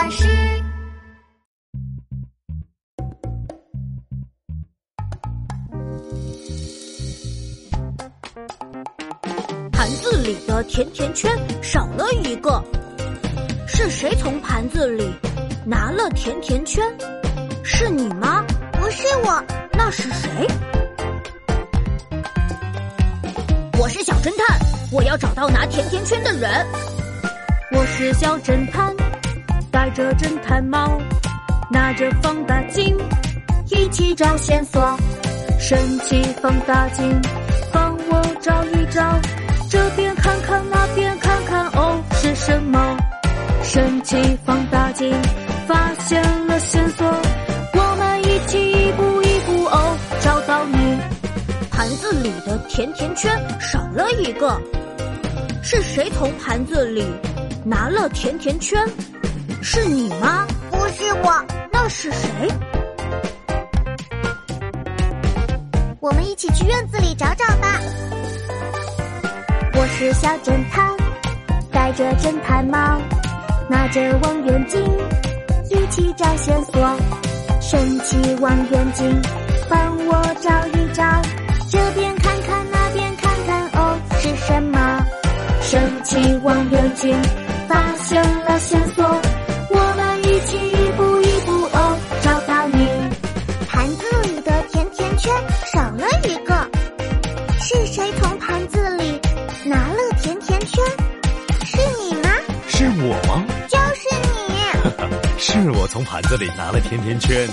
巴士。盘子里的甜甜圈少了一个，是谁从盘子里拿了甜甜圈？是你吗？不是我，那是谁？我是小侦探，我要找到拿甜甜圈的人。我是小侦探，着侦探猫，拿着放大镜，一起找线索。神奇放大镜，帮我找一找，这边看看，那边看看，哦，是什么？神奇放大镜发现了线索，我们一起一步一步，哦，找到你。盘子里的甜甜圈少了一个，是谁从盘子里拿了甜甜圈？是你吗？不是我，那是谁？我们一起去院子里找找吧。我是小侦探，戴着侦探帽，拿着望远镜，一起找线索。神奇望远镜，帮我找一找，这边看看，那边看看，哦，是什么？神奇望远镜发现了线索，我吗？就是你。是我从盘子里拿了甜甜圈。